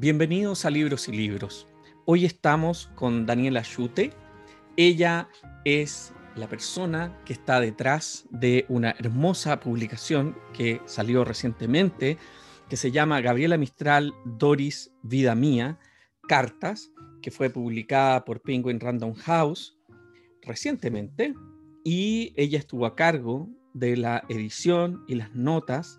Bienvenidos a Libros y Libros. Hoy estamos con Daniela Chute. Ella es la persona que está detrás de una hermosa publicación que salió recientemente, que se llama Gabriela Mistral Doris Vida Mía, Cartas, que fue publicada por Penguin Random House recientemente, y ella estuvo a cargo de la edición y las notas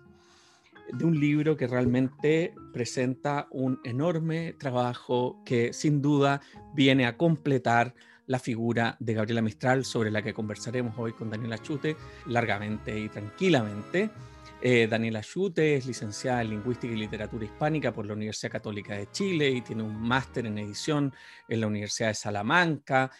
de un libro que realmente presenta un enorme trabajo que sin duda viene a completar la figura de Gabriela Mistral, sobre la que conversaremos hoy con Daniela Chute largamente y tranquilamente. Eh, Daniela Chute es licenciada en Lingüística y Literatura Hispánica por la Universidad Católica de Chile y tiene un máster en edición en la Universidad de Salamanca.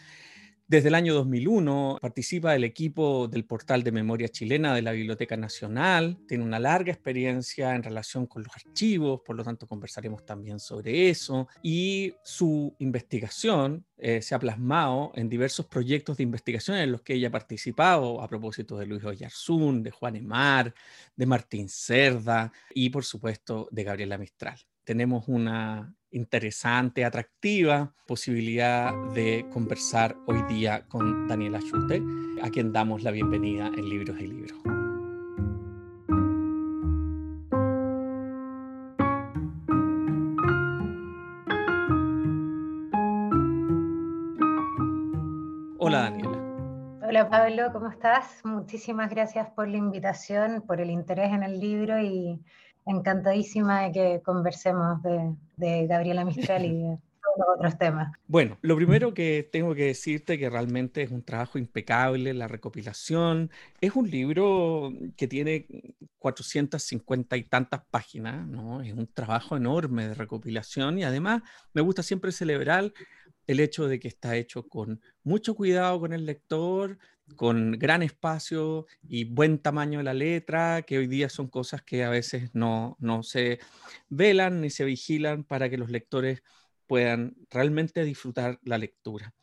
Desde el año 2001 participa del equipo del portal de memoria chilena de la Biblioteca Nacional, tiene una larga experiencia en relación con los archivos, por lo tanto conversaremos también sobre eso, y su investigación eh, se ha plasmado en diversos proyectos de investigación en los que ella ha participado, a propósito de Luis Oyarzún, de Juan Emar, de Martín Cerda y por supuesto de Gabriela Mistral. Tenemos una interesante, atractiva posibilidad de conversar hoy día con Daniela Schute, a quien damos la bienvenida en Libros y Libros. Hola Daniela. Hola Pablo, ¿cómo estás? Muchísimas gracias por la invitación, por el interés en el libro y encantadísima de que conversemos de, Gabriela Mistral y de otros temas. Bueno, lo primero que tengo que decirte que realmente es un trabajo impecable, la recopilación. Es un libro que tiene 450 y tantas páginas, ¿no? Es un trabajo enorme de recopilación y además me gusta siempre celebrar el hecho de que está hecho con mucho cuidado con el lector, con gran espacio y buen tamaño de la letra, que hoy día son cosas que a veces no, no se velan ni se vigilan para que los lectores puedan realmente disfrutar la lectura.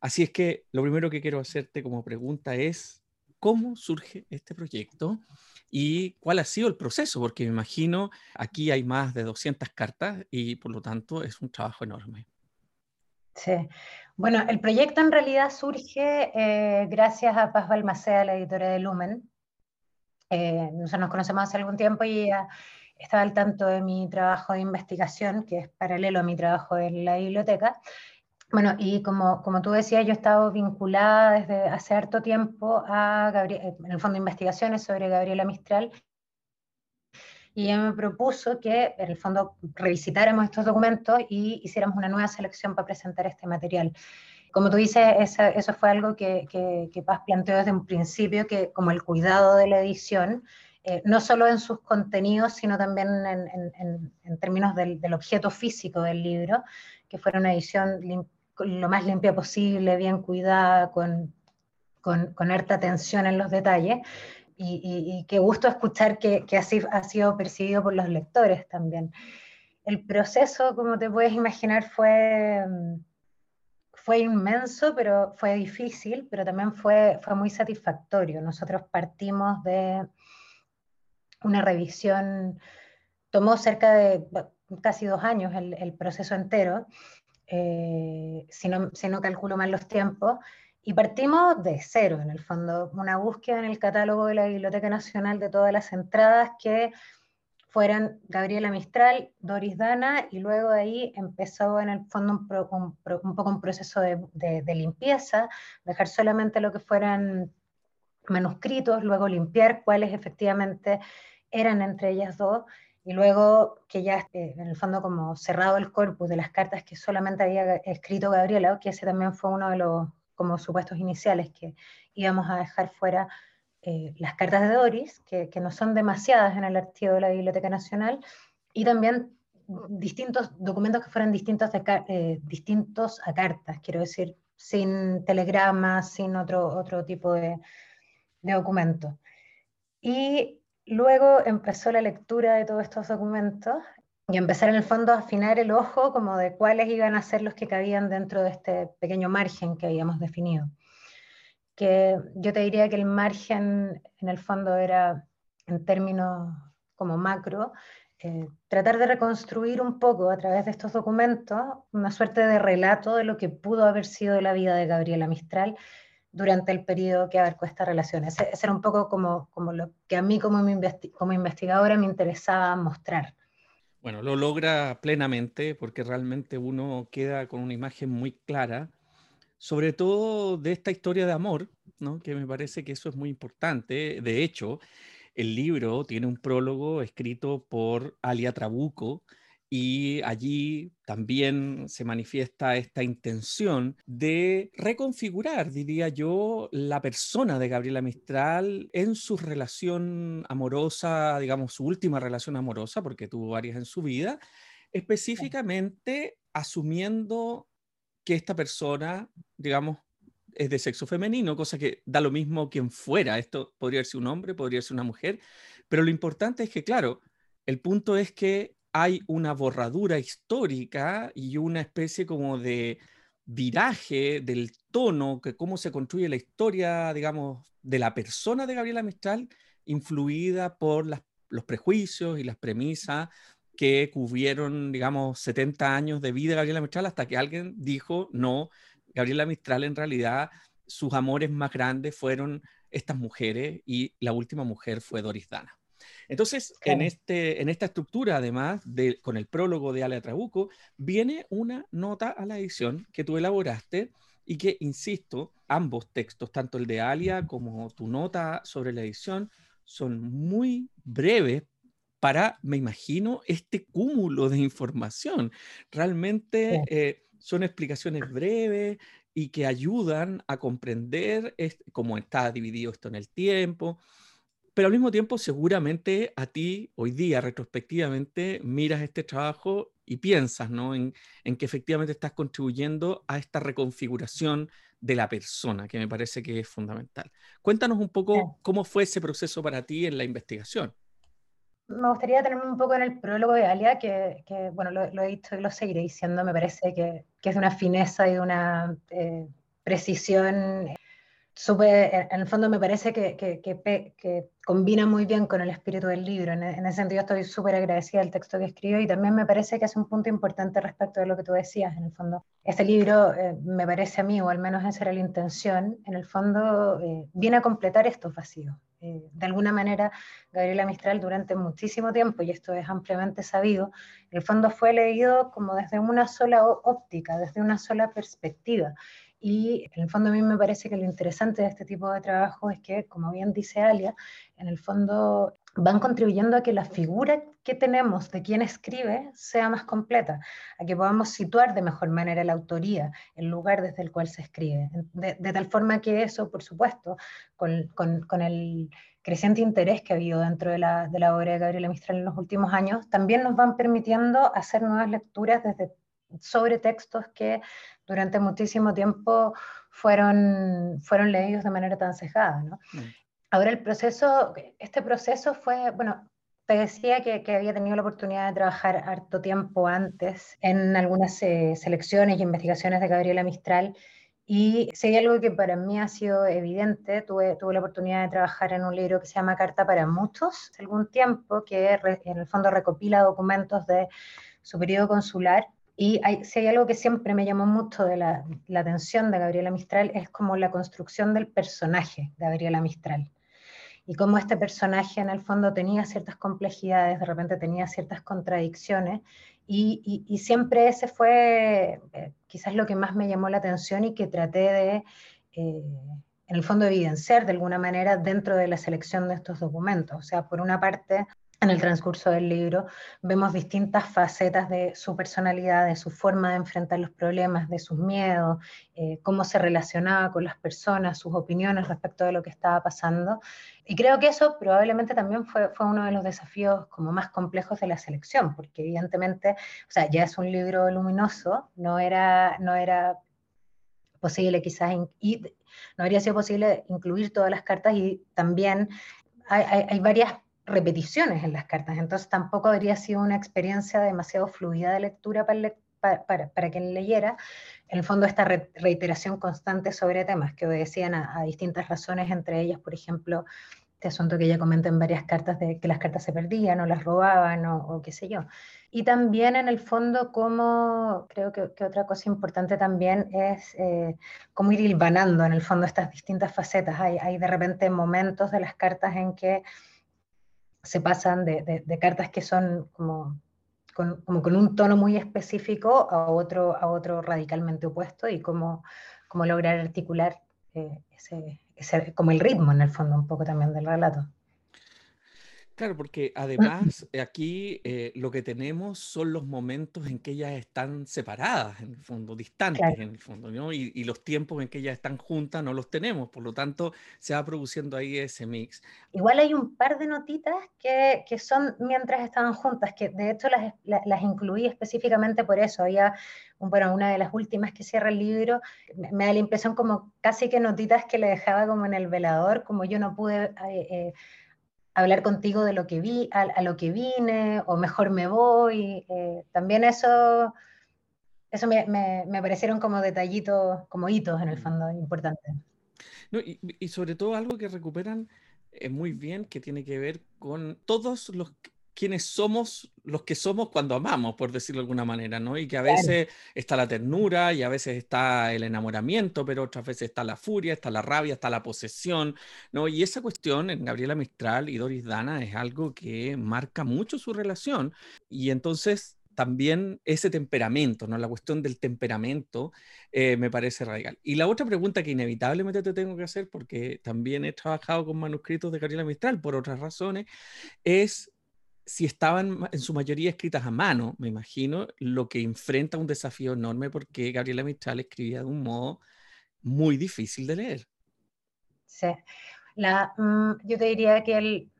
Así es que lo primero que quiero hacerte como pregunta es, ¿cómo surge este proyecto? ¿Y cuál ha sido el proceso? Porque me imagino aquí hay más de 200 cartas y por lo tanto es un trabajo enorme. Sí, bueno, el proyecto en realidad surge eh, gracias a Paz Balmaceda, la editora de Lumen. Eh, nosotros nos conocemos hace algún tiempo y ella estaba al tanto de mi trabajo de investigación, que es paralelo a mi trabajo en la biblioteca. Bueno, y como, como tú decías, yo he estado vinculada desde hace harto tiempo a Gabriel, en el fondo de investigaciones sobre Gabriela Mistral y ella me propuso que en el fondo revisitáramos estos documentos y hiciéramos una nueva selección para presentar este material. Como tú dices, eso, fue algo que, que, Paz planteó desde un principio, que como el cuidado de la edición, eh, no solo en sus contenidos, sino también en, en, términos del, del, objeto físico del libro, que fuera una edición lo más limpia posible, bien cuidada, con, con, con harta atención en los detalles, y, qué gusto escuchar que, así ha sido percibido por los lectores también. El proceso, como te puedes imaginar, fue, fue inmenso, pero fue difícil, pero también fue, muy satisfactorio. Nosotros partimos de una revisión, tomó cerca de casi dos años el, proceso entero, eh, no, si no calculo mal los tiempos, y partimos de cero, en el fondo, una búsqueda en el catálogo de la Biblioteca Nacional de todas las entradas que fueran Gabriela Mistral, Doris Dana, y luego ahí empezó en el fondo un, poco un proceso de, de, limpieza, dejar solamente lo que fueran manuscritos, luego limpiar cuáles efectivamente eran entre ellas dos, y luego que ya eh, en el fondo como cerrado el corpus de las cartas que solamente había escrito Gabriela, que ese también fue uno de los como supuestos iniciales que íbamos a dejar fuera eh, las cartas de Doris, que, no son demasiadas en el archivo de la Biblioteca Nacional, y también distintos documentos que fueran distintos, eh, a cartas, quiero decir, sin telegramas, sin otro, otro tipo de, de documento. Y luego empezó la lectura de todos estos documentos y empezar en el fondo a afinar el ojo como de cuáles iban a ser los que cabían dentro de este pequeño margen que habíamos definido. Que yo te diría que el margen en el fondo era, en términos como macro, eh, tratar de reconstruir un poco a través de estos documentos una suerte de relato de lo que pudo haber sido la vida de Gabriela Mistral durante el periodo que abarcó esta relación. Ese, era un poco como, lo que a mí como investigadora me interesaba mostrar. Bueno, lo logra plenamente porque realmente uno queda con una imagen muy clara, sobre todo de esta historia de amor, ¿no? que me parece que eso es muy importante. De hecho, el libro tiene un prólogo escrito por Alia Trabuco, y allí también se manifiesta esta intención de reconfigurar, diría yo, la persona de Gabriela Mistral en su relación amorosa, digamos, su última relación amorosa, porque tuvo varias en su vida, específicamente asumiendo que esta persona, digamos, es de sexo femenino, cosa que da lo mismo quien fuera. Esto podría ser un hombre, podría ser una mujer, pero lo importante es que, claro, el punto es que hay una borradura histórica y una especie como de viraje del tono, que cómo se construye la historia, digamos, de la persona de Gabriela Mistral, influida por los prejuicios y las premisas que cubrieron, digamos, 70 años de vida de Gabriela Mistral hasta que alguien dijo, no, Gabriela Mistral en realidad, sus amores más grandes fueron estas mujeres y la última mujer fue Doris Dana. Entonces, en, este, en esta estructura, además, de, con el prólogo de Ale Trabuco, viene una nota a la edición que tú elaboraste y que, insisto, ambos textos, tanto el de Alia como tu nota sobre la edición, son muy breves para, me imagino, este cúmulo de información. Realmente eh, son explicaciones breves y que ayudan a comprender cómo está dividido esto en el tiempo, pero al mismo tiempo seguramente a ti hoy día retrospectivamente miras este trabajo y piensas ¿no? en, que efectivamente estás contribuyendo a esta reconfiguración de la persona, que me parece que es fundamental. Cuéntanos un poco cómo fue ese proceso para ti en la investigación. Me gustaría tenerme un poco en el prólogo de Alia, que, bueno, lo, he dicho y lo seguiré diciendo, me parece que, es de una fineza y de una eh, precisión súper, en el fondo me parece que, que, que, combina muy bien con el espíritu del libro. En, ese sentido estoy súper agradecida del texto que escribió y también me parece que es un punto importante respecto de lo que tú decías, en el fondo. Este libro eh, me parece a mí, o al menos esa era la intención, en el fondo eh, viene a completar estos vacíos. Eh, de alguna manera, Gabriela Mistral durante muchísimo tiempo, y esto es ampliamente sabido, en el fondo fue leído como desde una sola óptica, desde una sola perspectiva. Y en el fondo a mí me parece que lo interesante de este tipo de trabajo es que, como bien dice Alia, en el fondo van contribuyendo a que la figura que tenemos de quien escribe sea más completa, a que podamos situar de mejor manera la autoría, el lugar desde el cual se escribe, de, tal forma que eso, por supuesto, con, con, el creciente interés que ha habido dentro de la, de la obra de Gabriela Mistral en los últimos años, también nos van permitiendo hacer nuevas lecturas desde sobre textos que durante muchísimo tiempo fueron, fueron leídos de manera tan cejada. ¿no? Mm. Ahora el proceso, este proceso fue, bueno, te decía que, que, había tenido la oportunidad de trabajar harto tiempo antes en algunas eh, selecciones y investigaciones de Gabriela Mistral. Y si hay algo que para mí ha sido evidente, tuve, tuve la oportunidad de trabajar en un libro que se llama Carta para Muchos, algún tiempo, que en el fondo recopila documentos de su periodo consular y si hay algo que siempre me llamó mucho de la, atención de Gabriela Mistral es como la construcción del personaje de Gabriela Mistral. Y cómo este personaje en el fondo tenía ciertas complejidades, de repente tenía ciertas contradicciones. Y, y, siempre ese fue eh, quizás lo que más me llamó la atención y que traté de, eh, en el fondo, evidenciar de alguna manera dentro de la selección de estos documentos. O sea, por una parte, en el transcurso del libro vemos distintas facetas de su personalidad, de su forma de enfrentar los problemas, de sus miedos, eh, cómo se relacionaba con las personas, sus opiniones respecto de lo que estaba pasando. Y creo que eso probablemente también fue, fue uno de los desafíos como más complejos de la selección, porque evidentemente, o sea, ya es un libro luminoso, no era, no era posible quizás, y no habría sido posible incluir todas las cartas y también hay, hay, hay varias repeticiones en las cartas, entonces tampoco habría sido una experiencia demasiado fluida de lectura para, para, quien leyera. En el fondo, esta reiteración constante sobre temas que obedecían a, distintas razones, entre ellas, por ejemplo, este asunto que ella comenta en varias cartas de que las cartas se perdían o las robaban o, qué sé yo. Y también en el fondo como, creo que, otra cosa importante también es eh, cómo ir hilvanando en el fondo estas distintas facetas. Hay, hay de repente momentos de las cartas en que se pasan de, de, cartas que son como con, como con un tono muy específico a otro, a otro radicalmente opuesto y cómo, cómo lograr articular eh, ese, como el ritmo en el fondo un poco también del relato. Claro, porque además aquí eh, lo que tenemos son los momentos en que ellas están separadas, en el fondo, distantes en el fondo, ¿no? Y, y, los tiempos en que ellas están juntas no los tenemos, por lo tanto se va produciendo ahí ese mix. Igual hay un par de notitas que, que son mientras estaban juntas, que de hecho las, las, incluí específicamente por eso. Había, bueno, una de las últimas que cierra el libro, me, da la impresión como casi que notitas que le dejaba como en el velador, como yo no pude... Eh, eh, hablar contigo de lo que vi, a, lo que vine, o mejor me voy. Eh, también eso, eso me, me, parecieron como detallitos, como hitos en el fondo importantes. No, y, y, sobre todo algo que recuperan eh, muy bien, que tiene que ver con todos los quienes somos los que somos cuando amamos, por decirlo de alguna manera, ¿no? Y que a veces está la ternura y a veces está el enamoramiento, pero otras veces está la furia, está la rabia, está la posesión, ¿no? Y esa cuestión en Gabriela Mistral y Doris Dana es algo que marca mucho su relación y entonces también ese temperamento, ¿no? La cuestión del temperamento eh, me parece radical. Y la otra pregunta que inevitablemente te tengo que hacer, porque también he trabajado con manuscritos de Gabriela Mistral por otras razones, es si estaban en su mayoría escritas a mano, me imagino, lo que enfrenta un desafío enorme porque Gabriela Mistral escribía de un modo muy difícil de leer. Sí, mm, yo te diría que el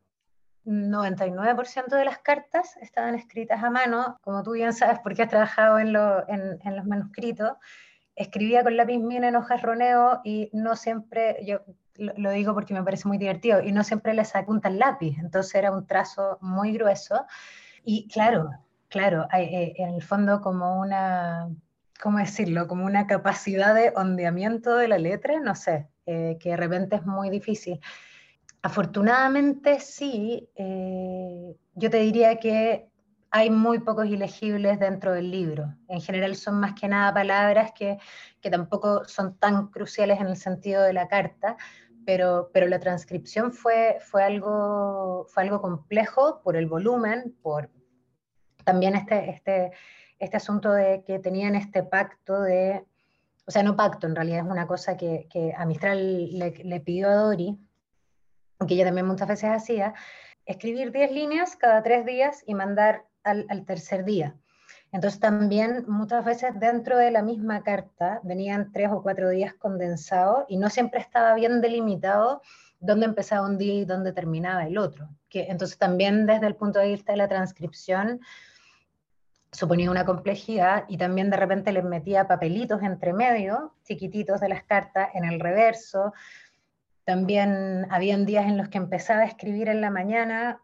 99% de las cartas estaban escritas a mano, como tú bien sabes porque has trabajado en, en, los manuscritos, escribía con lápiz mina en hojas roneo y no siempre, yo lo, digo porque me parece muy divertido, y no siempre les apunta el lápiz, entonces era un trazo muy grueso. Y claro, claro, eh, en el fondo como una, ¿cómo decirlo? Como una capacidad de ondeamiento de la letra, no sé, eh, que de repente es muy difícil. Afortunadamente sí, eh, yo te diría que hay muy pocos ilegibles dentro del libro. En general son más que nada palabras que, que tampoco son tan cruciales en el sentido de la carta, pero, pero la transcripción fue, fue, algo, fue algo complejo por el volumen, por también este, este, este asunto de que tenían este pacto de, o sea, no pacto, en realidad es una cosa que, que a le, pidió a Dori, que ella también muchas veces hacía, escribir 10 líneas cada tres días y mandar al tercer día. Entonces también muchas veces dentro de la misma carta venían tres o cuatro días condensados y no siempre estaba bien delimitado dónde empezaba un día y dónde terminaba el otro. Que, entonces también desde el punto de vista de la transcripción suponía una complejidad y también de repente les metía papelitos entre medio, chiquititos de las cartas en el reverso. También habían días en los que empezaba a escribir en la mañana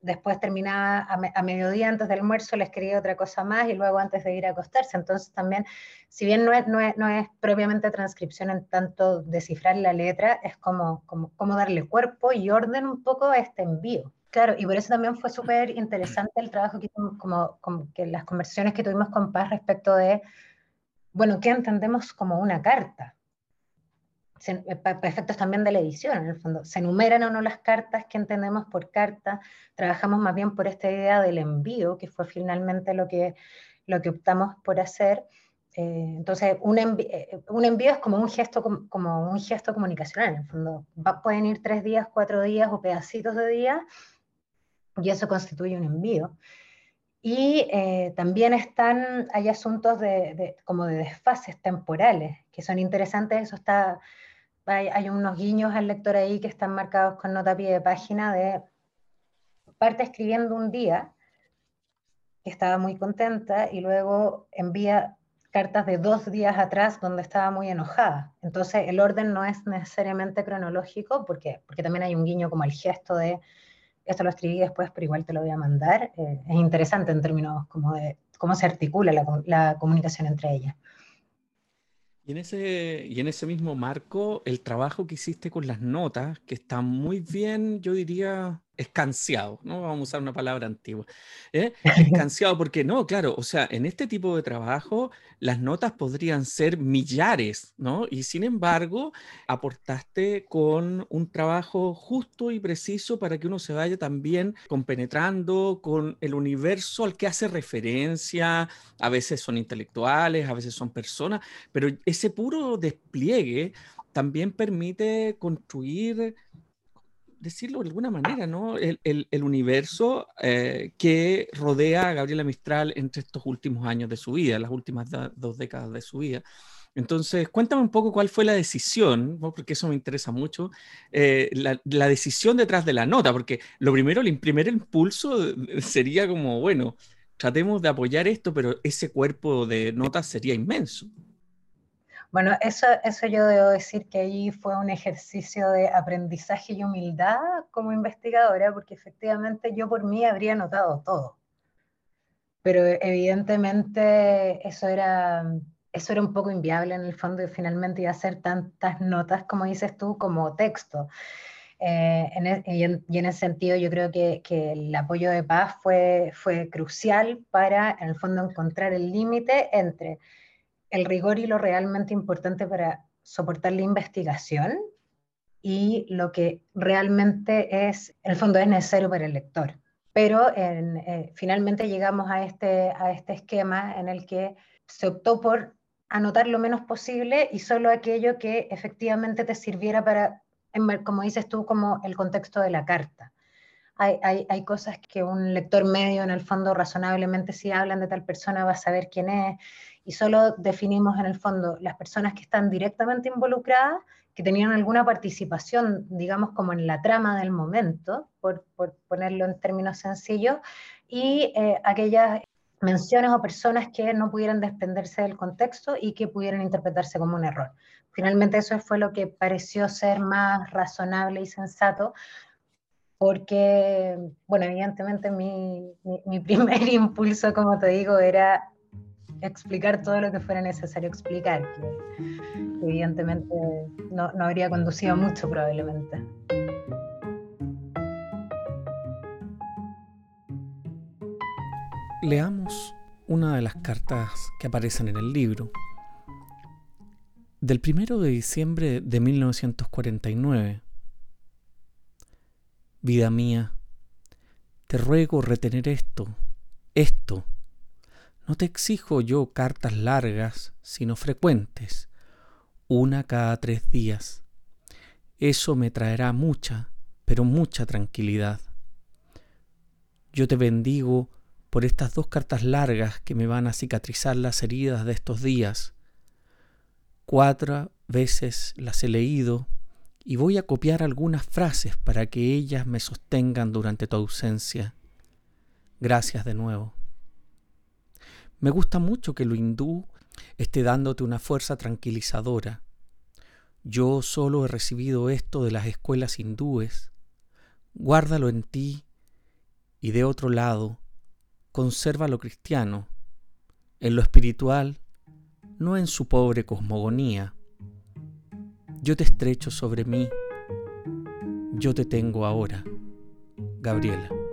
después terminaba a, mediodía antes del almuerzo, le escribía otra cosa más y luego antes de ir a acostarse. Entonces también, si bien no es, no es, propiamente transcripción en tanto descifrar la letra, es como, como, darle cuerpo y orden un poco a este envío. Claro, y por eso también fue súper interesante el trabajo que como que las conversaciones que tuvimos con Paz respecto de, bueno, ¿qué entendemos como una carta? Eh, para efectos también de la edición, en el fondo. Se enumeran o no las cartas que entendemos por carta, trabajamos más bien por esta idea del envío, que fue finalmente lo que, lo que optamos por hacer. Eh, entonces, un, envío, eh, un envío es como un gesto, como un gesto comunicacional, en el fondo. pueden ir tres días, cuatro días o pedacitos de día, y eso constituye un envío. Y también están, hay asuntos de, de, como de desfases temporales que son interesantes, eso está hay, unos guiños al lector ahí que están marcados con nota a pie de página de parte escribiendo un día, que estaba muy contenta, y luego envía cartas de dos días atrás donde estaba muy enojada. Entonces el orden no es necesariamente cronológico, porque, porque también hay un guiño como el gesto de, esto lo escribí después, pero igual te lo voy a mandar. Eh, es interesante en términos como de cómo se articula la, la comunicación entre ellas. Y en, ese, y en ese mismo marco, el trabajo que hiciste con las notas, que está muy bien, yo diría, escanciado, ¿no? Vamos a usar una palabra antigua. ¿eh? Escanciado porque no, claro, o sea, en este tipo de trabajo las notas podrían ser millares, ¿no? Y sin embargo, aportaste con un trabajo justo y preciso para que uno se vaya también compenetrando con el universo al que hace referencia, a veces son intelectuales, a veces son personas, pero ese puro despliegue también permite construir decirlo de alguna manera, ¿no? El, el, universo eh, que rodea a Gabriela Mistral entre estos últimos años de su vida, las últimas dos décadas de su vida. Entonces, cuéntame un poco cuál fue la decisión, porque eso me interesa mucho, eh, la, la, decisión detrás de la nota, porque lo primero, el primer impulso sería como, bueno, tratemos de apoyar esto, pero ese cuerpo de notas sería inmenso. Bueno, eso, eso yo debo decir que ahí fue un ejercicio de aprendizaje y humildad como investigadora, porque efectivamente yo por mí habría notado todo. Pero evidentemente eso era, eso era un poco inviable en el fondo y finalmente iba a ser tantas notas, como dices tú, como texto. Eh, e, y, en, ese sentido yo creo que, que, el apoyo de paz fue, fue crucial para, en el fondo, encontrar el límite entre el rigor y lo realmente importante para soportar la investigación y lo que realmente es, en el fondo, es necesario para el lector. Pero eh, finalmente llegamos a este, a este esquema en el que se optó por anotar lo menos posible y solo aquello que efectivamente te sirviera para, como dices tú, como el contexto de la carta. Hay, hay, cosas que un lector medio, en el fondo, razonablemente, si hablan de tal persona, va a saber quién es y solo definimos en el fondo las personas que están directamente involucradas, que tenían alguna participación, digamos, como en la trama del momento, por, ponerlo en términos sencillos, y eh, aquellas menciones o personas que no pudieran desprenderse del contexto y que pudieran interpretarse como un error. Finalmente eso fue lo que pareció ser más razonable y sensato, porque, bueno, evidentemente mi, mi primer impulso, como te digo, era explicar todo lo que fuera necesario explicar, que evidentemente no, no habría conducido mucho probablemente. Leamos una de las cartas que aparecen en el libro. Del primero de diciembre de 1949. Vida mía, te ruego retener esto, esto no te exijo yo cartas largas, sino frecuentes, una cada tres días. Eso me traerá mucha, pero mucha tranquilidad. Yo te bendigo por estas dos cartas largas que me van a cicatrizar las heridas de estos días. Cuatro veces las he leído y voy a copiar algunas frases para que ellas me sostengan durante tu ausencia. Gracias de nuevo. Me gusta mucho que lo hindú esté dándote una fuerza tranquilizadora. Yo solo he recibido esto de las escuelas hindúes. Guárdalo en ti y de otro lado, conserva lo cristiano, en lo espiritual, no en su pobre cosmogonía. Yo te estrecho sobre mí, yo te tengo ahora. Gabriela.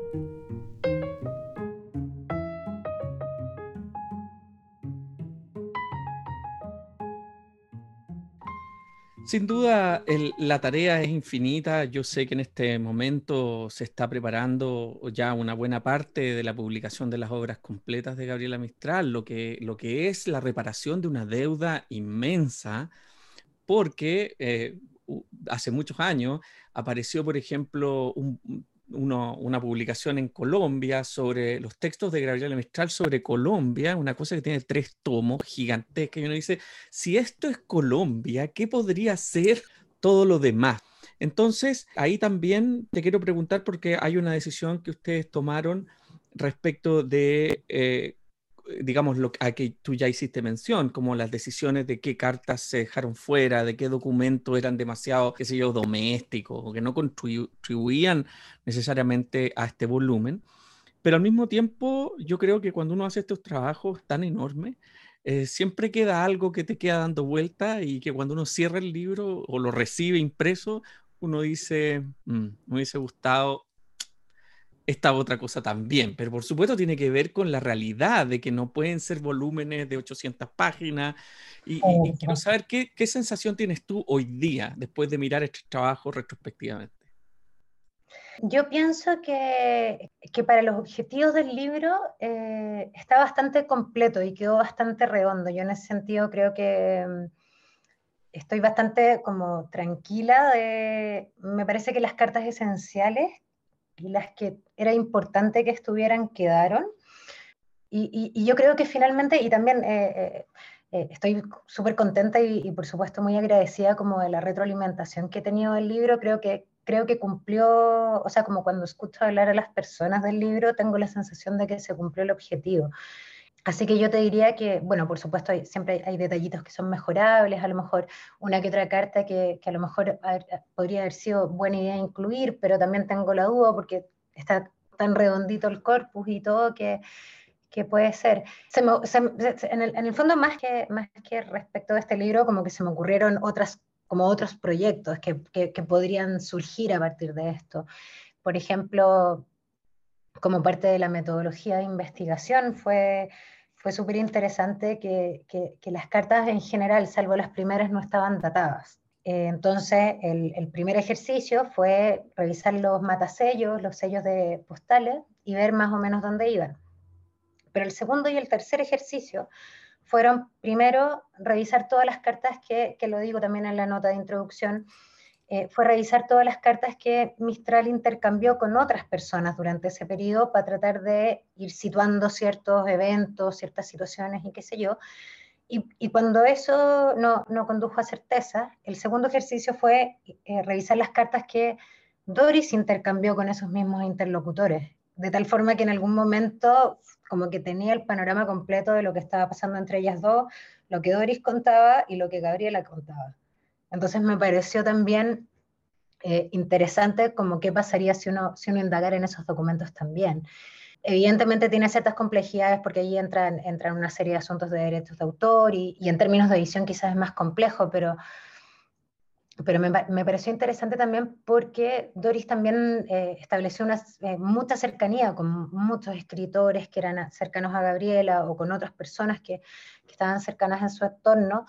Sin duda, la tarea es infinita. Yo sé que en este momento se está preparando ya una buena parte de la publicación de las obras completas de Gabriela Mistral, lo que, lo que es la reparación de una deuda inmensa, porque eh, hace muchos años apareció, por ejemplo, un, una publicación en Colombia sobre los textos de Gabriela Mistral sobre Colombia, una cosa que tiene tres tomos gigantescas, y uno dice, si esto es Colombia, ¿qué podría ser todo lo demás? Entonces, ahí también te quiero preguntar porque hay una decisión que ustedes tomaron respecto de eh, digamos, lo a que tú ya hiciste mención, como las decisiones de qué cartas se dejaron fuera, de qué documentos eran demasiado, qué sé yo, domésticos, que no contribuían necesariamente a este volumen. Pero al mismo tiempo, yo creo que cuando uno hace estos trabajos tan enormes, eh, siempre queda algo que te queda dando vuelta y que cuando uno cierra el libro o lo recibe impreso, uno dice, mm, me hubiese gustado esta otra cosa también, pero por supuesto tiene que ver con la realidad de que no pueden ser volúmenes de 800 páginas. Y, quiero saber qué, qué, sensación tienes tú hoy día después de mirar este trabajo retrospectivamente. Yo pienso que, que para los objetivos del libro eh, está bastante completo y quedó bastante redondo. Yo en ese sentido creo que mm, estoy bastante como tranquila de, me parece que las cartas esenciales y las que era importante que estuvieran quedaron. Y, y, yo creo que finalmente, y también eh, eh, estoy súper contenta y, y, por supuesto muy agradecida como de la retroalimentación que he tenido del libro, creo que creo que cumplió, o sea, como cuando escucho hablar a las personas del libro, tengo la sensación de que se cumplió el objetivo. Así que yo te diría que, bueno, por supuesto, siempre hay, detallitos que son mejorables, a lo mejor una que otra carta que, que a lo mejor podría haber sido buena idea incluir, pero también tengo la duda porque está tan redondito el corpus y todo que, que puede ser. en, el, en, el, fondo, más que, más que respecto de este libro, como que se me ocurrieron otras como otros proyectos que, que, podrían surgir a partir de esto. Por ejemplo, como parte de la metodología de investigación, fue, fue súper interesante que, que, las cartas en general, salvo las primeras, no estaban datadas. Eh, entonces, el, el, primer ejercicio fue revisar los matasellos, los sellos de postales y ver más o menos dónde iban. Pero el segundo y el tercer ejercicio fueron primero revisar todas las cartas que, que lo digo también en la nota de introducción, eh, fue revisar todas las cartas que Mistral intercambió con otras personas durante ese periodo para tratar de ir situando ciertos eventos, ciertas situaciones y qué sé yo. Y, cuando eso no, no, condujo a certeza, el segundo ejercicio fue eh, revisar las cartas que Doris intercambió con esos mismos interlocutores, de tal forma que en algún momento como que tenía el panorama completo de lo que estaba pasando entre ellas dos, lo que Doris contaba y lo que Gabriela contaba. Entonces me pareció también eh, interesante como qué pasaría si uno, si uno indagara en esos documentos también. Evidentemente tiene ciertas complejidades porque ahí entran, entran una serie de asuntos de derechos de autor y, y en términos de edición quizás es más complejo, pero pero me, me, pareció interesante también porque Doris también eh, estableció una, eh, mucha cercanía con muchos escritores que eran cercanos a Gabriela o con otras personas que, que estaban cercanas en su entorno.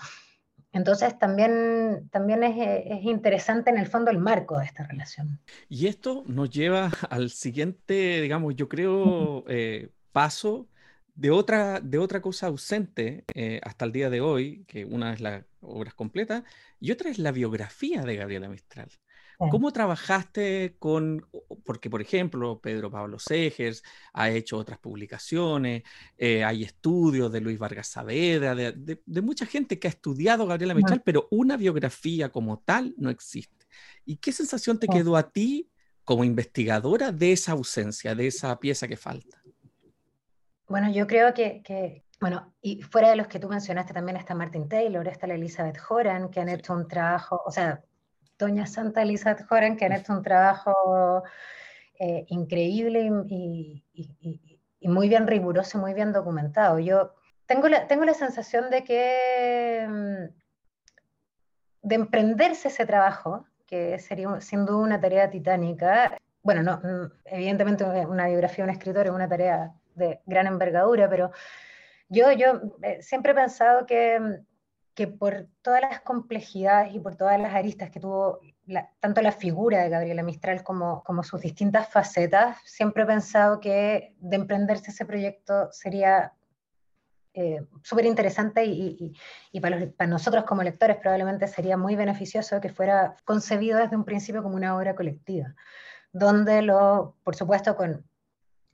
Entonces también, también es, es, interesante en el fondo el marco de esta relación. Y esto nos lleva al siguiente, digamos, yo creo, eh, paso de otra, de otra cosa ausente eh, hasta el día de hoy, que una es la obra completa y otra es la biografía de Gabriela Mistral. ¿Cómo trabajaste con, porque por ejemplo, Pedro Pablo Segers ha hecho otras publicaciones, eh, hay estudios de Luis Vargas Saavedra, de, de, mucha gente que ha estudiado Gabriela Mistral, pero una biografía como tal no existe. ¿Y qué sensación te quedó a ti como investigadora de esa ausencia, de esa pieza que falta? Bueno, yo creo que, bueno, y fuera de los que tú mencionaste también está Martin Taylor, está la Elizabeth Horan, que han hecho un trabajo, o sea, Doña Santa Elizabeth Horan, que han hecho un trabajo eh, increíble y, muy bien riguroso, muy bien documentado. Yo tengo la, tengo la sensación de que mm, de emprenderse ese trabajo, que sería sin duda una tarea titánica, bueno, no, mm, evidentemente una biografía de un escritor es una tarea de gran envergadura, pero yo, yo eh, siempre he pensado que, que, por todas las complejidades y por todas las aristas que tuvo tanto la figura de Gabriela Mistral como, sus distintas facetas, siempre he pensado que de emprenderse ese proyecto sería eh, súper interesante y, para, nosotros como lectores probablemente sería muy beneficioso que fuera concebido desde un principio como una obra colectiva, donde lo, por supuesto, con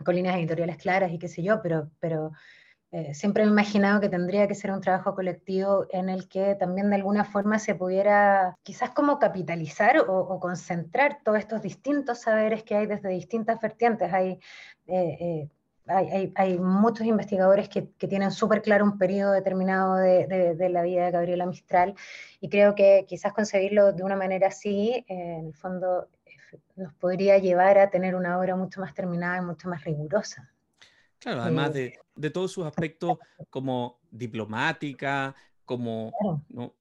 con líneas editoriales claras y qué sé yo, pero, pero eh, siempre he imaginado que tendría que ser un trabajo colectivo en el que también de alguna forma se pudiera quizás como capitalizar o, concentrar todos estos distintos saberes que hay desde distintas vertientes. Hay, eh, eh, muchos investigadores que, tienen súper claro un periodo determinado de, de, de, la vida de Gabriela Mistral y creo que quizás concebirlo de una manera así, en el fondo nos podría llevar a tener una obra mucho más terminada y mucho más rigurosa. Claro, además de, de, todos sus aspectos como diplomática, como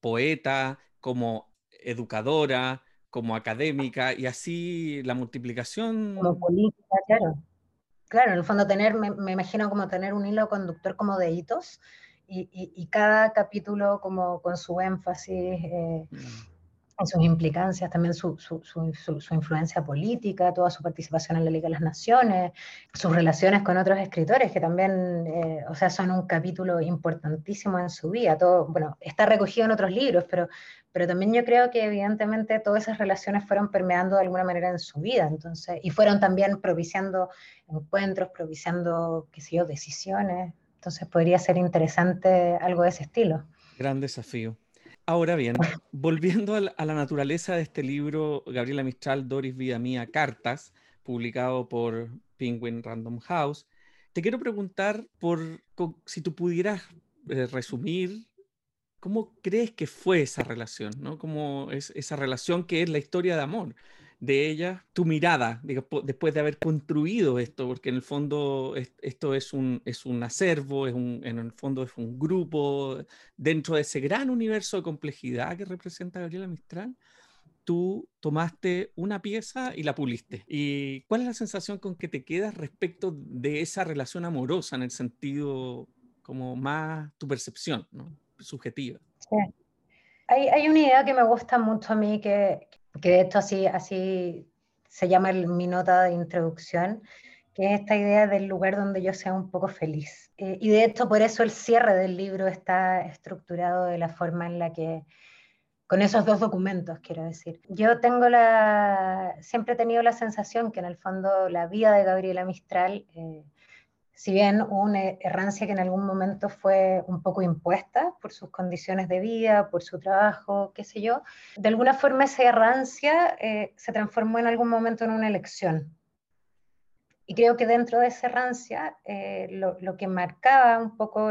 poeta, como educadora, como académica, y así la multiplicación. Como política, claro. Claro, en el fondo tener, me, imagino como tener un hilo conductor como de hitos, y, cada capítulo como con su énfasis. Eh, mm sus implicancias, también su, su, su, influencia política, toda su participación en la Liga de las Naciones, sus relaciones con otros escritores que también, eh, o sea, son un capítulo importantísimo en su vida. Todo, bueno, está recogido en otros libros, pero, pero también yo creo que evidentemente todas esas relaciones fueron permeando de alguna manera en su vida, entonces, y fueron también propiciando encuentros, propiciando, qué sé yo, decisiones. Entonces podría ser interesante algo de ese estilo. Gran desafío. Ahora bien, volviendo a la, naturaleza de este libro, Gabriela Mistral, Doris Vida Mía, Cartas, publicado por Penguin Random House, te quiero preguntar por si tú pudieras eh, resumir cómo crees que fue esa relación, ¿no? Cómo es esa relación que es la historia de amor de ella, tu mirada, después de haber construido esto, porque en el fondo esto es un, es un acervo, es un, en el fondo es un grupo dentro de ese gran universo de complejidad que representa Gabriela Mistral. Tú tomaste una pieza y la puliste. ¿Y cuál es la sensación con que te quedas respecto de esa relación amorosa en el sentido como más tu percepción, ¿no? subjetiva? Sí. Hay, hay, una idea que me gusta mucho a mí, que, que de hecho así, así se llama mi nota de introducción, que es esta idea del lugar donde yo sea un poco feliz. Eh, y de hecho por eso el cierre del libro está estructurado de la forma en la que, con esos dos documentos, quiero decir. Yo tengo la, siempre he tenido la sensación que en el fondo la vida de Gabriela Mistral... Eh, si bien una errancia que en algún momento fue un poco impuesta por sus condiciones de vida, por su trabajo, qué sé yo, de alguna forma esa errancia eh, se transformó en algún momento en una elección. Y creo que dentro de esa errancia eh, lo, que marcaba un poco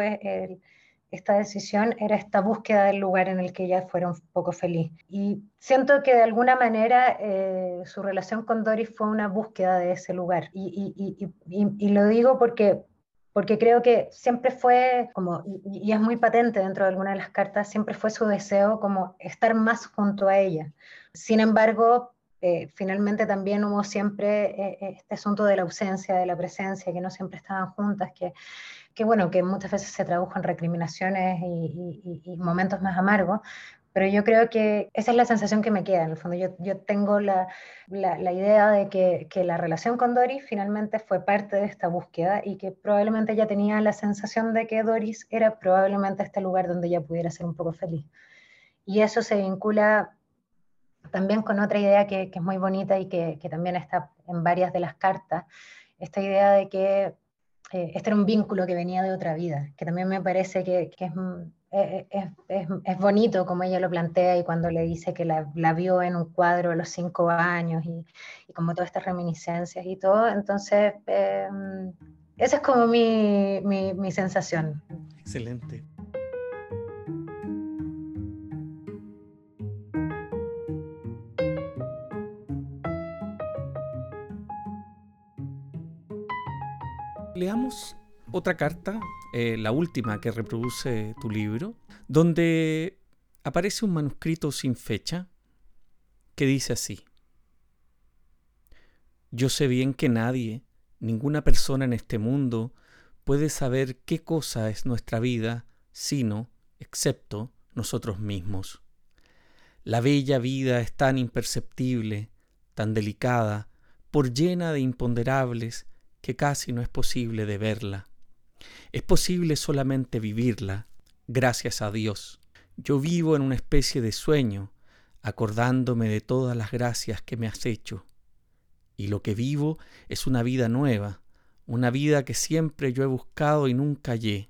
esta decisión era esta búsqueda del lugar en el que ella fuera un poco feliz. Y siento que de alguna manera eh, su relación con Doris fue una búsqueda de ese lugar. Y, lo digo porque, porque creo que siempre fue como, y, es muy patente dentro de alguna de las cartas, siempre fue su deseo como estar más junto a ella. Sin embargo, eh, finalmente también hubo siempre eh, este asunto de la ausencia, de la presencia, que no siempre estaban juntas, que, que bueno, que muchas veces se tradujo en recriminaciones y, momentos más amargos, pero yo creo que esa es la sensación que me queda, en el fondo. Yo, yo tengo la, la, idea de que, que, la relación con Doris finalmente fue parte de esta búsqueda y que probablemente ella tenía la sensación de que Doris era probablemente este lugar donde ella pudiera ser un poco feliz. Y eso se vincula también con otra idea que, que es muy bonita y que, que, también está en varias de las cartas, esta idea de que eh, este era un vínculo que venía de otra vida, que también me parece que, que es es, es, bonito como ella lo plantea y cuando le dice que la, vio en un cuadro a los cinco años y, como todas estas reminiscencias y todo. Entonces, eh, esa es como mi, mi sensación. Excelente. Otra carta, eh, la última que reproduce tu libro, donde aparece un manuscrito sin fecha que dice así. Yo sé bien que nadie, ninguna persona en este mundo, puede saber qué cosa es nuestra vida, sino, excepto, nosotros mismos. La bella vida es tan imperceptible, tan delicada, por llena de imponderables, que casi no es posible de verla. Es posible solamente vivirla, gracias a Dios. Yo vivo en una especie de sueño, acordándome de todas las gracias que me has hecho. Y lo que vivo es una vida nueva, una vida que siempre yo he buscado y nunca hallé.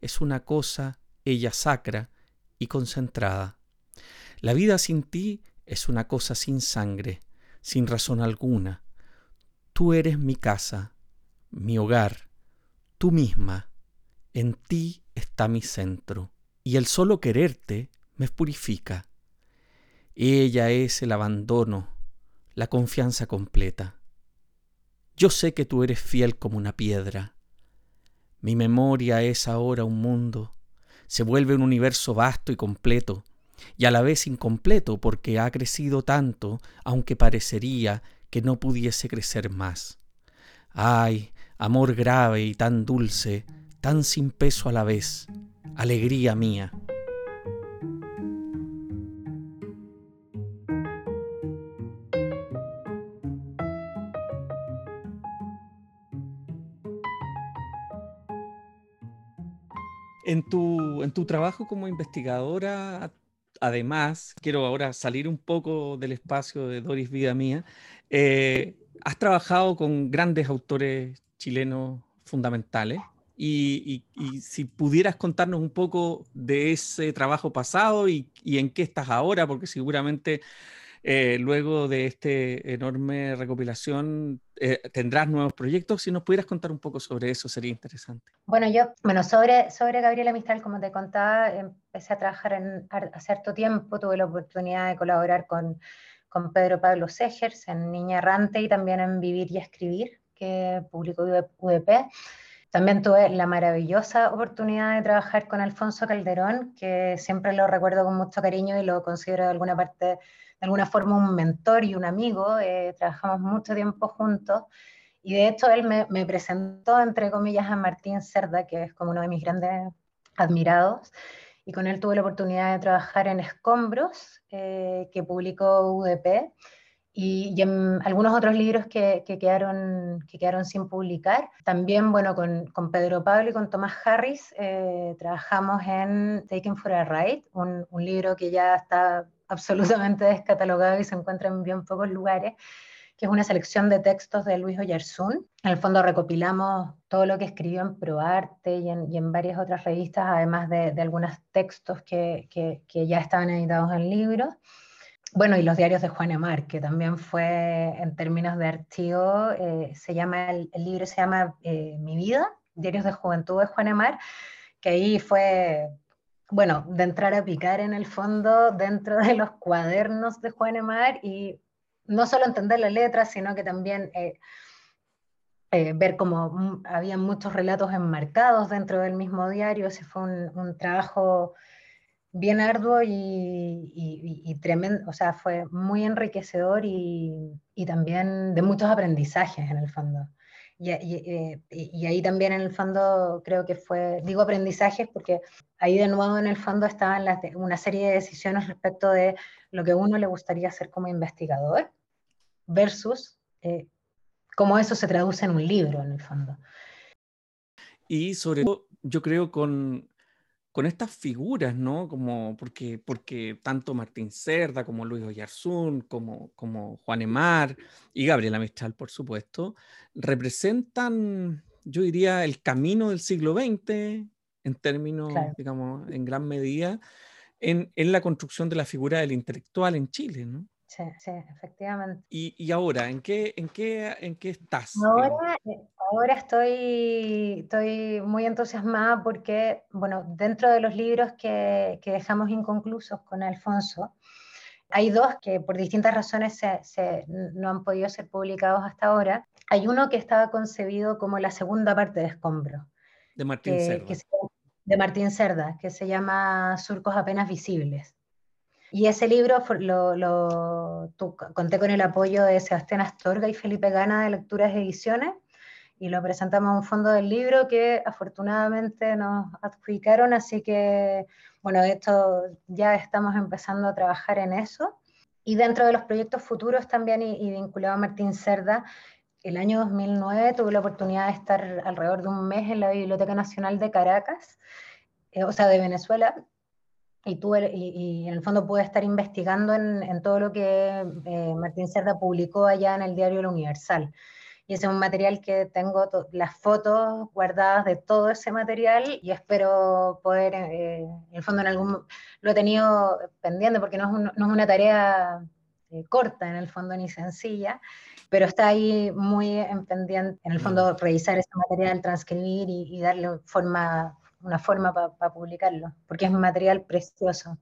Es una cosa, ella sacra y concentrada. La vida sin ti es una cosa sin sangre, sin razón alguna. Tú eres mi casa, mi hogar, tú misma, en ti está mi centro, y el solo quererte me purifica. Ella es el abandono, la confianza completa. Yo sé que tú eres fiel como una piedra. Mi memoria es ahora un mundo, se vuelve un universo vasto y completo, y a la vez incompleto porque ha crecido tanto, aunque parecería que no pudiese crecer más. Ay, amor grave y tan dulce, tan sin peso a la vez, alegría mía. En tu, en tu trabajo como investigadora, además, quiero ahora salir un poco del espacio de Doris Vida Mía, eh, has trabajado con grandes autores chilenos fundamentales y, si pudieras contarnos un poco de ese trabajo pasado y, en qué estás ahora, porque seguramente eh, luego de esta enorme recopilación, eh, tendrás nuevos proyectos. Si nos pudieras contar un poco sobre eso, sería interesante. Bueno, yo, bueno, sobre, sobre Gabriela Mistral, como te contaba, empecé a trabajar en, hace cierto tiempo, tuve la oportunidad de colaborar con, con Pedro Pablo Segers en Niña Errante y también en Vivir y Escribir, que publicó UDP. También tuve la maravillosa oportunidad de trabajar con Alfonso Calderón, que siempre lo recuerdo con mucho cariño y lo considero de alguna parte alguna forma un mentor y un amigo, eh, trabajamos mucho tiempo juntos, y de hecho él me, presentó, entre comillas, a Martín Cerda, que es como uno de mis grandes admirados, y con él tuve la oportunidad de trabajar en Escombros, eh, que publicó UDP, y, en algunos otros libros que, que, quedaron, que quedaron sin publicar. También, bueno, con, con Pedro Pablo y con Tomás Harris eh, trabajamos en Taken for a Ride, un, libro que ya está absolutamente descatalogado y se encuentra en bien pocos lugares, que es una selección de textos de Luis Oyarzún. En el fondo recopilamos todo lo que escribió en ProArte y en, y en varias otras revistas, además de, de algunos textos que, que, que, ya estaban editados en libros. Bueno, y los diarios de Juan Emar, que también fue en términos de archivo, eh, se llama, el, libro se llama eh, Mi vida, Diarios de Juventud de Juan Emar, que ahí fue bueno, de entrar a picar en el fondo dentro de los cuadernos de Juan Emar y no solo entender la letra, sino que también eh, ver cómo había muchos relatos enmarcados dentro del mismo diario. Ese fue un, trabajo bien arduo y, tremendo, o sea, fue muy enriquecedor y, y también de muchos aprendizajes en el fondo. Eh, y, ahí también en el fondo creo que fue, digo aprendizajes porque ahí de nuevo en el fondo estaban una serie de decisiones respecto de lo que uno le gustaría hacer como investigador versus eh, cómo eso se traduce en un libro en el fondo. Y sobre todo, yo creo con, con estas figuras, ¿no? Como porque, porque tanto Martín Cerda como Luis Oyarzún, como, como Juan Emar y Gabriela Mistral, por supuesto, representan, yo diría, el camino del siglo XX en términos, digamos, en gran medida, en, en, la construcción de la figura del intelectual en Chile, ¿no? Sí, sí, efectivamente. ¿Y, y ahora, ¿en qué, en, qué, en qué estás? Ahora, eh, ahora estoy, estoy muy entusiasmada porque, bueno, dentro de los libros que, que dejamos inconclusos con Alfonso, hay dos que por distintas razones se, se, no han podido ser publicados hasta ahora. Hay uno que estaba concebido como la segunda parte de Escombro. De Martín Cerda. Que de Martín Cerda, que se llama Surcos apenas visibles. Y ese libro lo, conté con el apoyo de Sebastián Astorga y Felipe Gana de Lecturas Ediciones y lo presentamos a un fondo del libro que afortunadamente nos adjudicaron, así que bueno, esto ya estamos empezando a trabajar en eso. Y dentro de los proyectos futuros también y, y vinculado a Martín Cerda, el año 2009 tuve la oportunidad de estar alrededor de un mes en la Biblioteca Nacional de Caracas, eh, o sea, de Venezuela, y, tuve, y, en el fondo pude estar investigando en, en todo lo que eh, Martín Cerda publicó allá en el diario El Universal. Y ese es un material que tengo las fotos guardadas de todo ese material y espero poder, eh, en el fondo en algún, lo he tenido pendiente porque no es, un, no es una tarea eh, corta en el fondo ni sencilla, pero está ahí muy en pendiente, en el fondo revisar ese material, transcribir y, y darle forma una forma para publicarlo, porque es material precioso.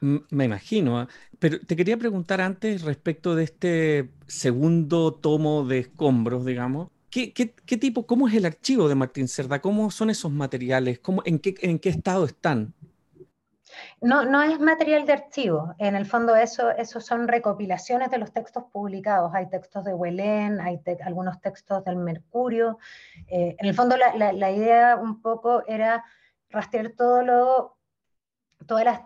Me imagino, ¿ah? pero te quería preguntar antes respecto de este segundo tomo de escombros, digamos, ¿qué, tipo, cómo es el archivo de Martín Cerda? ¿Cómo son esos materiales? ¿Cómo, en, qué, ¿En qué estado están? No, no es material de archivo. En el fondo eso, son recopilaciones de los textos publicados. Hay textos de Huelén, hay algunos textos del Mercurio. Eh, en el fondo la, idea un poco era rastrear todos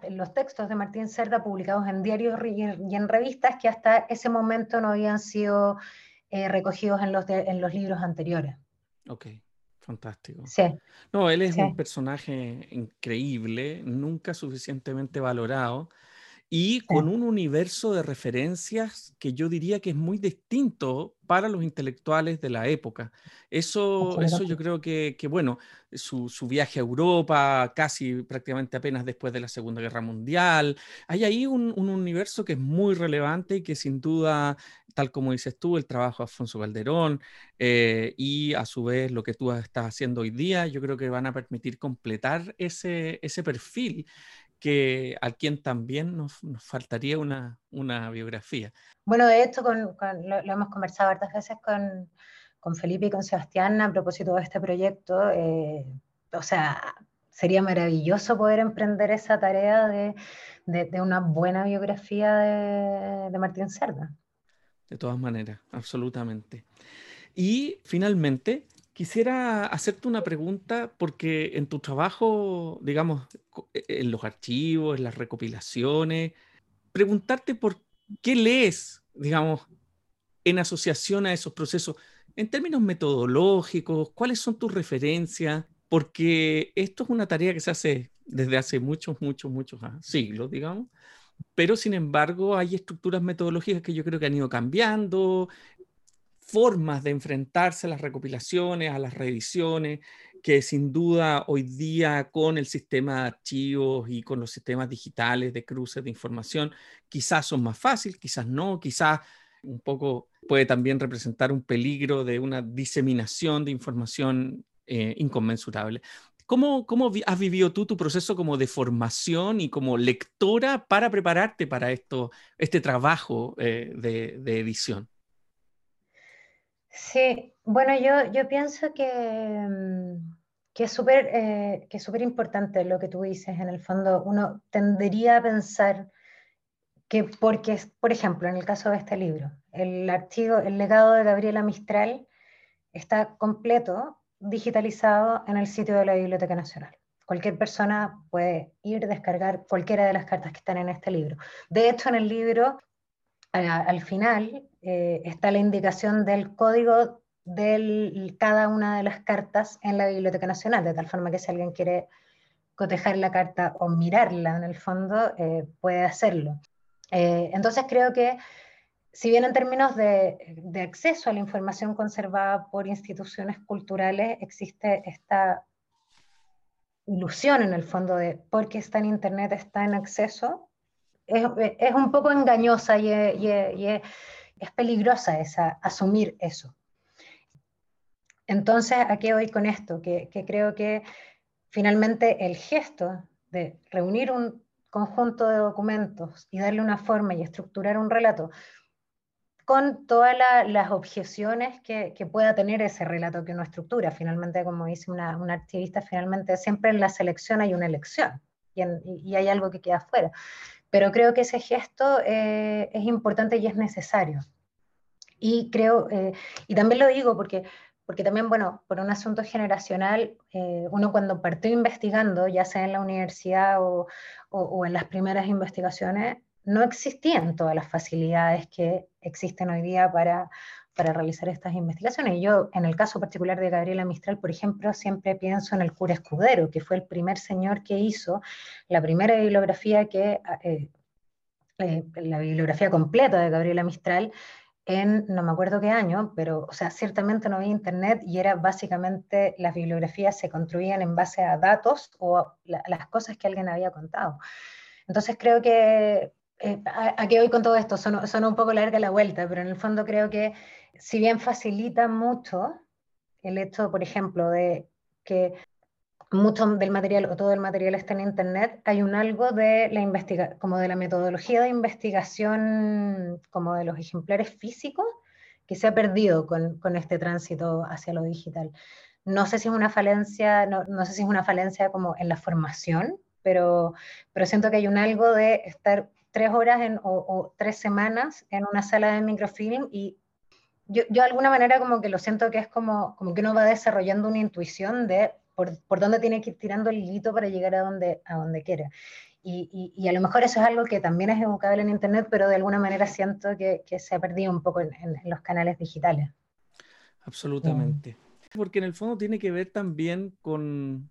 los textos de Martín Cerda publicados en diarios y en revistas que hasta ese momento no habían sido eh, recogidos en los, en los libros anteriores. Ok. Fantástico. Sí. No, él es un personaje increíble, nunca suficientemente valorado y con un universo de referencias que yo diría que es muy distinto para los intelectuales de la época. Eso, eso yo creo que, que bueno, su, su, viaje a Europa, casi prácticamente apenas después de la Segunda Guerra Mundial, hay ahí un, un universo que es muy relevante y que sin duda, tal como dices tú, el trabajo de Alfonso Calderón eh, y a su vez lo que tú estás haciendo hoy día, yo creo que van a permitir completar ese, ese perfil que a quien también nos, nos faltaría una, una, biografía. Bueno, de esto con, lo, hemos conversado hartas veces con, con, Felipe y con Sebastián a propósito de este proyecto. Eh, o sea, sería maravilloso poder emprender esa tarea de, de, de una buena biografía de, de Martín Cerda. De todas maneras, absolutamente. Y finalmente, Quisiera hacerte una pregunta porque en tu trabajo, digamos, e, en los archivos, en las recopilaciones, preguntarte por qué lees, digamos, en asociación a esos procesos, en términos metodológicos, cuáles son tus referencias, porque esto es una tarea que se hace desde hace muchos, muchos, muchos siglos, digamos, pero sin embargo hay estructuras metodológicas que yo creo que han ido cambiando, formas de enfrentarse a las recopilaciones, a las reediciones, que sin duda hoy día con el sistema de archivos y con los sistemas digitales de cruces de información, quizás son más fáciles, quizás no, quizás un poco puede también representar un peligro de una diseminación de información eh, inconmensurable. ¿Cómo, ¿Cómo, has vivido tú tu proceso como de formación y como lectora para prepararte para esto, este trabajo eh, de, de edición? Sí, bueno, yo, yo pienso que, mm, que es súper eh, importante lo que tú dices. En el fondo, uno tendería a pensar que porque, por ejemplo, en el caso de este libro, el archivo, el legado de Gabriela Mistral está completo, digitalizado en el sitio de la Biblioteca Nacional. Cualquier persona puede ir, descargar cualquiera de las cartas que están en este libro. De hecho, en el libro, al final, eh, está la indicación del código de cada una de las cartas en la Biblioteca Nacional, de tal forma que si alguien quiere cotejar la carta o mirarla en el fondo, eh, puede hacerlo. Eh, entonces creo que, si bien en términos de, acceso a la información conservada por instituciones culturales, existe esta ilusión en el fondo de porque está en Internet, está en acceso, es, un poco engañosa y, y, es peligrosa esa, asumir eso. Entonces, ¿a qué voy con esto? Que, creo que finalmente el gesto de reunir un conjunto de documentos y darle una forma y estructurar un relato con todas las objeciones que, pueda tener ese relato que uno estructura. Finalmente, como dice una, activista, finalmente siempre en la selección hay una elección y, y hay algo que queda fuera. Pero creo que ese gesto eh, es importante y es necesario. Y creo, eh, y también lo digo porque, porque también, bueno, por un asunto generacional, eh, uno cuando partió investigando, ya sea en la universidad o, o, en las primeras investigaciones, no existían todas las facilidades que existen hoy día para, para realizar estas investigaciones. Y yo, en el caso particular de Gabriela Mistral, por ejemplo, siempre pienso en el cura Escudero, que fue el primer señor que hizo la primera bibliografía que, eh, eh, la bibliografía completa de Gabriela Mistral, en no me acuerdo qué año, pero, o sea, ciertamente no había internet y era básicamente las bibliografías se construían en base a datos o a las cosas que alguien había contado. Entonces creo que, eh, ¿a, qué voy con todo esto? Son, son un poco larga la vuelta, pero en el fondo creo que si bien facilita mucho el hecho, por ejemplo, de que mucho del material o todo el material está en internet, hay un algo de la como de la metodología de investigación como de los ejemplares físicos que se ha perdido con, con, este tránsito hacia lo digital. No sé si es una falencia, no, no, sé si es una falencia como en la formación, pero, pero siento que hay un algo de estar tres horas en, o, o, tres semanas en una sala de microfilm y yo, yo de alguna manera como que lo siento que es como, como que uno va desarrollando una intuición de por, por dónde tiene que ir tirando el hilito para llegar a donde, a donde quiere. Y, y, y, a lo mejor eso es algo que también es educable en Internet, pero de alguna manera siento que, que se ha perdido un poco en, en, en los canales digitales. Absolutamente. Mm. Porque en el fondo tiene que ver también con,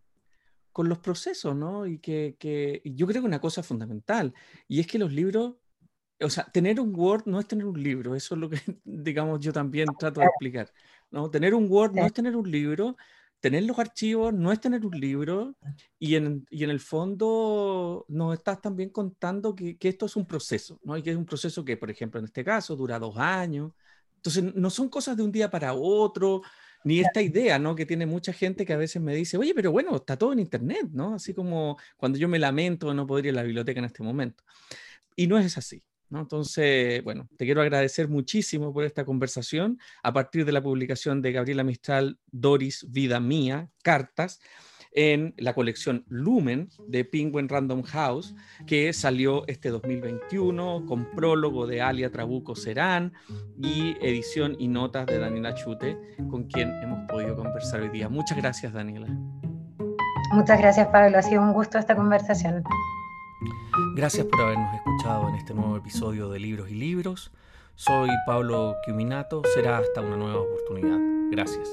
con los procesos, ¿no? Y que, que, yo creo que una cosa fundamental, y es que los libros, o sea, tener un Word no es tener un libro, eso es lo que, digamos, yo también trato de explicar, ¿no? Tener un Word no es tener un libro, tener los archivos no es tener un libro, y en, y en el fondo nos estás también contando que, que, esto es un proceso, ¿no? Y que es un proceso que, por ejemplo, en este caso, dura dos años, entonces no son cosas de un día para otro, ni esta idea, ¿no? Que tiene mucha gente que a veces me dice, oye, pero bueno, está todo en Internet, ¿no? Así como cuando yo me lamento no poder ir a la biblioteca en este momento. Y no es así, ¿no? Entonces, bueno, te quiero agradecer muchísimo por esta conversación a partir de la publicación de Gabriela Mistral, Doris, Vida Mía, Cartas en la colección Lumen de Penguin Random House, que salió este 2021 con prólogo de Alia Trabuco Serán y edición y notas de Daniela Chute, con quien hemos podido conversar hoy día. Muchas gracias, Daniela. Muchas gracias, Pablo. Ha sido un gusto esta conversación. Gracias por habernos escuchado en este nuevo episodio de Libros y Libros. Soy Pablo Quiminato. Será hasta una nueva oportunidad. Gracias.